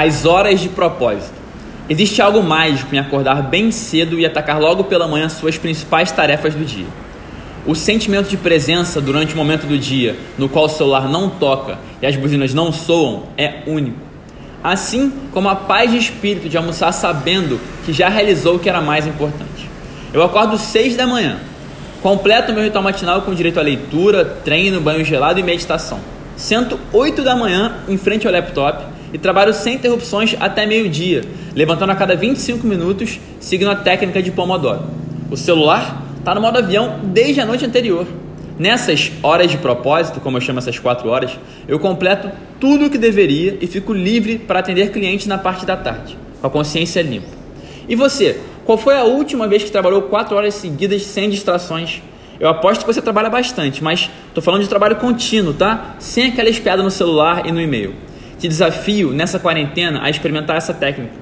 As horas de propósito. Existe algo mágico em acordar bem cedo e atacar logo pela manhã suas principais tarefas do dia. O sentimento de presença durante o momento do dia no qual o celular não toca e as buzinas não soam é único. Assim como a paz de espírito de almoçar sabendo que já realizou o que era mais importante. Eu acordo 6 da manhã, completo meu ritual matinal com direito à leitura, treino, banho gelado e meditação. Sento 8 da manhã em frente ao laptop e trabalho sem interrupções até meio-dia, levantando a cada 25 minutos, seguindo a técnica de Pomodoro. O celular está no modo avião desde a noite anterior. Nessas horas de propósito, como eu chamo essas 4 horas, eu completo tudo o que deveria e fico livre para atender clientes na parte da tarde, com a consciência limpa. E você, qual foi a última vez que trabalhou 4 horas seguidas sem distrações? Eu aposto que você trabalha bastante, mas estou falando de trabalho contínuo, tá? Sem aquela espiada no celular e no e-mail. Te desafio nessa quarentena a experimentar essa técnica.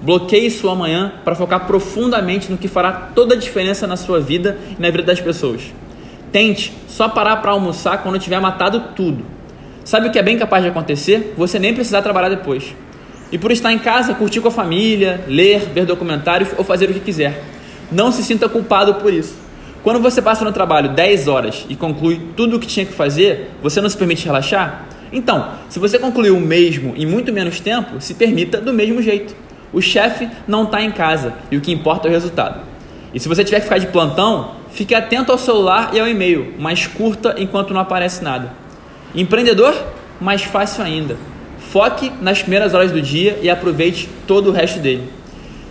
Bloqueie sua manhã para focar profundamente no que fará toda a diferença na sua vida e na vida das pessoas. Tente só parar para almoçar quando tiver matado tudo. Sabe o que é bem capaz de acontecer? Você nem precisar trabalhar depois. E por estar em casa, curtir com a família, ler, ver documentários ou fazer o que quiser. Não se sinta culpado por isso. Quando você passa no trabalho 10 horas e conclui tudo o que tinha que fazer, você não se permite relaxar? Então, se você concluiu o mesmo em muito menos tempo, se permita do mesmo jeito. O chefe não está em casa e o que importa é o resultado. E se você tiver que ficar de plantão, fique atento ao celular e ao e-mail, mas curta enquanto não aparece nada. Empreendedor? Mais fácil ainda. Foque nas primeiras horas do dia e aproveite todo o resto dele.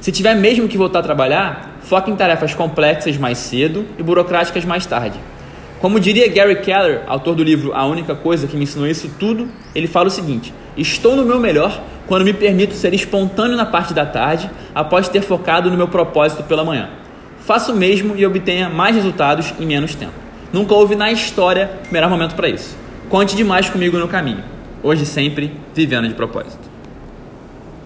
Se tiver mesmo que voltar a trabalhar, foque em tarefas complexas mais cedo e burocráticas mais tarde. Como diria Gary Keller, autor do livro A Única Coisa que Me Ensinou Isso Tudo, ele fala o seguinte: Estou no meu melhor quando me permito ser espontâneo na parte da tarde, após ter focado no meu propósito pela manhã. Faça o mesmo e obtenha mais resultados em menos tempo. Nunca houve na história melhor momento para isso. Conte demais comigo no caminho. Hoje sempre, vivendo de propósito.